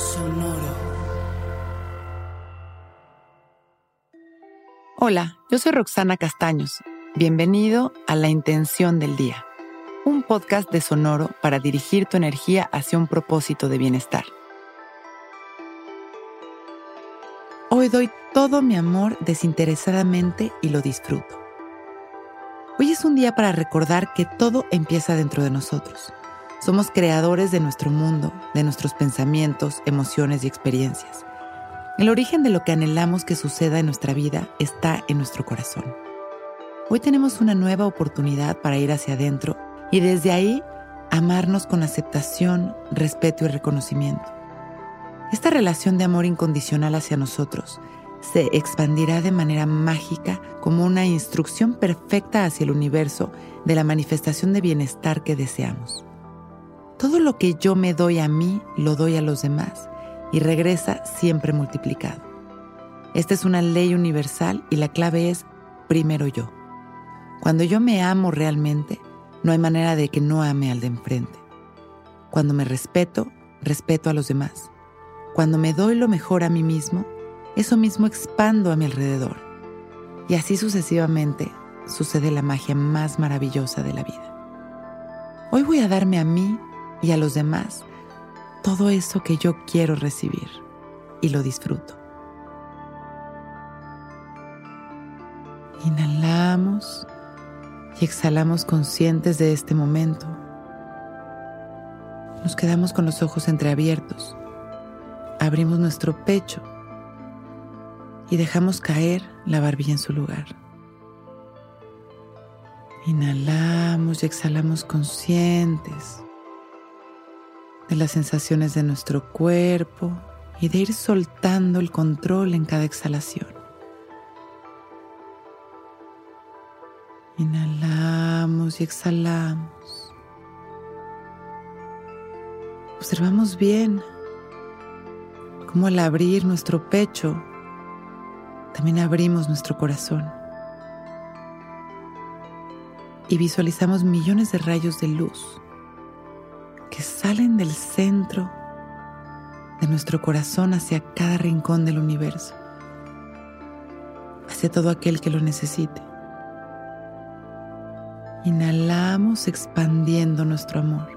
Sonoro. Hola, yo soy Roxana Castaños. Bienvenido a La Intención del Día, un podcast de Sonoro para dirigir tu energía hacia un propósito de bienestar. Hoy doy todo mi amor desinteresadamente y lo disfruto. Hoy es un día para recordar que todo empieza dentro de nosotros. Somos creadores de nuestro mundo, de nuestros pensamientos, emociones y experiencias. El origen de lo que anhelamos que suceda en nuestra vida está en nuestro corazón. Hoy tenemos una nueva oportunidad para ir hacia adentro y desde ahí amarnos con aceptación, respeto y reconocimiento. Esta relación de amor incondicional hacia nosotros se expandirá de manera mágica como una instrucción perfecta hacia el universo de la manifestación de bienestar que deseamos. Todo lo que yo me doy a mí, lo doy a los demás y regresa siempre multiplicado. Esta es una ley universal y la clave es primero yo. Cuando yo me amo realmente, no hay manera de que no ame al de enfrente. Cuando me respeto, respeto a los demás. Cuando me doy lo mejor a mí mismo, eso mismo expando a mi alrededor. Y así sucesivamente sucede la magia más maravillosa de la vida. Hoy voy a darme a mí y a los demás todo eso que yo quiero recibir y lo disfruto. Inhalamos y exhalamos conscientes de este momento. Nos quedamos con los ojos entreabiertos. Abrimos nuestro pecho y dejamos caer la barbilla en su lugar. Inhalamos y exhalamos conscientes de las sensaciones de nuestro cuerpo y de ir soltando el control en cada exhalación. Inhalamos y exhalamos. Observamos bien cómo al abrir nuestro pecho también abrimos nuestro corazón y visualizamos millones de rayos de luz que salen del centro de nuestro corazón hacia cada rincón del universo, hacia todo aquel que lo necesite. Inhalamos expandiendo nuestro amor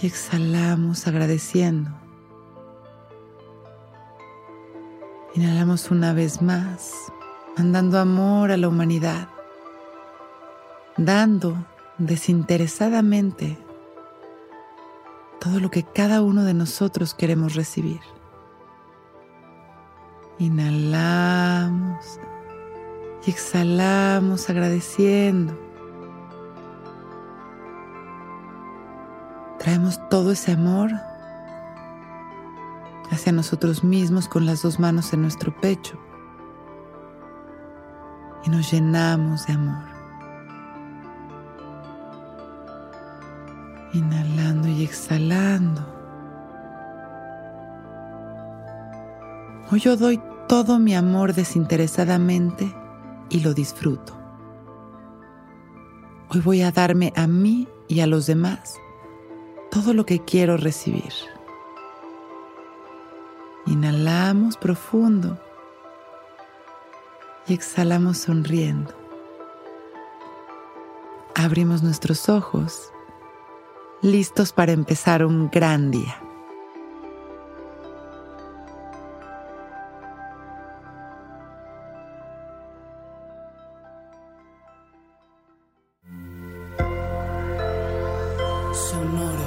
y exhalamos agradeciendo. Inhalamos una vez más, mandando amor a la humanidad, dando desinteresadamente todo lo que cada uno de nosotros queremos recibir. Inhalamos y exhalamos agradeciendo. Traemos todo ese amor hacia nosotros mismos con las dos manos en nuestro pecho y nos llenamos de amor. Inhalando y exhalando. Hoy yo doy todo mi amor desinteresadamente y lo disfruto. Hoy voy a darme a mí y a los demás todo lo que quiero recibir. Inhalamos profundo y exhalamos sonriendo. Abrimos nuestros ojos listos para empezar un gran día. Sonoro.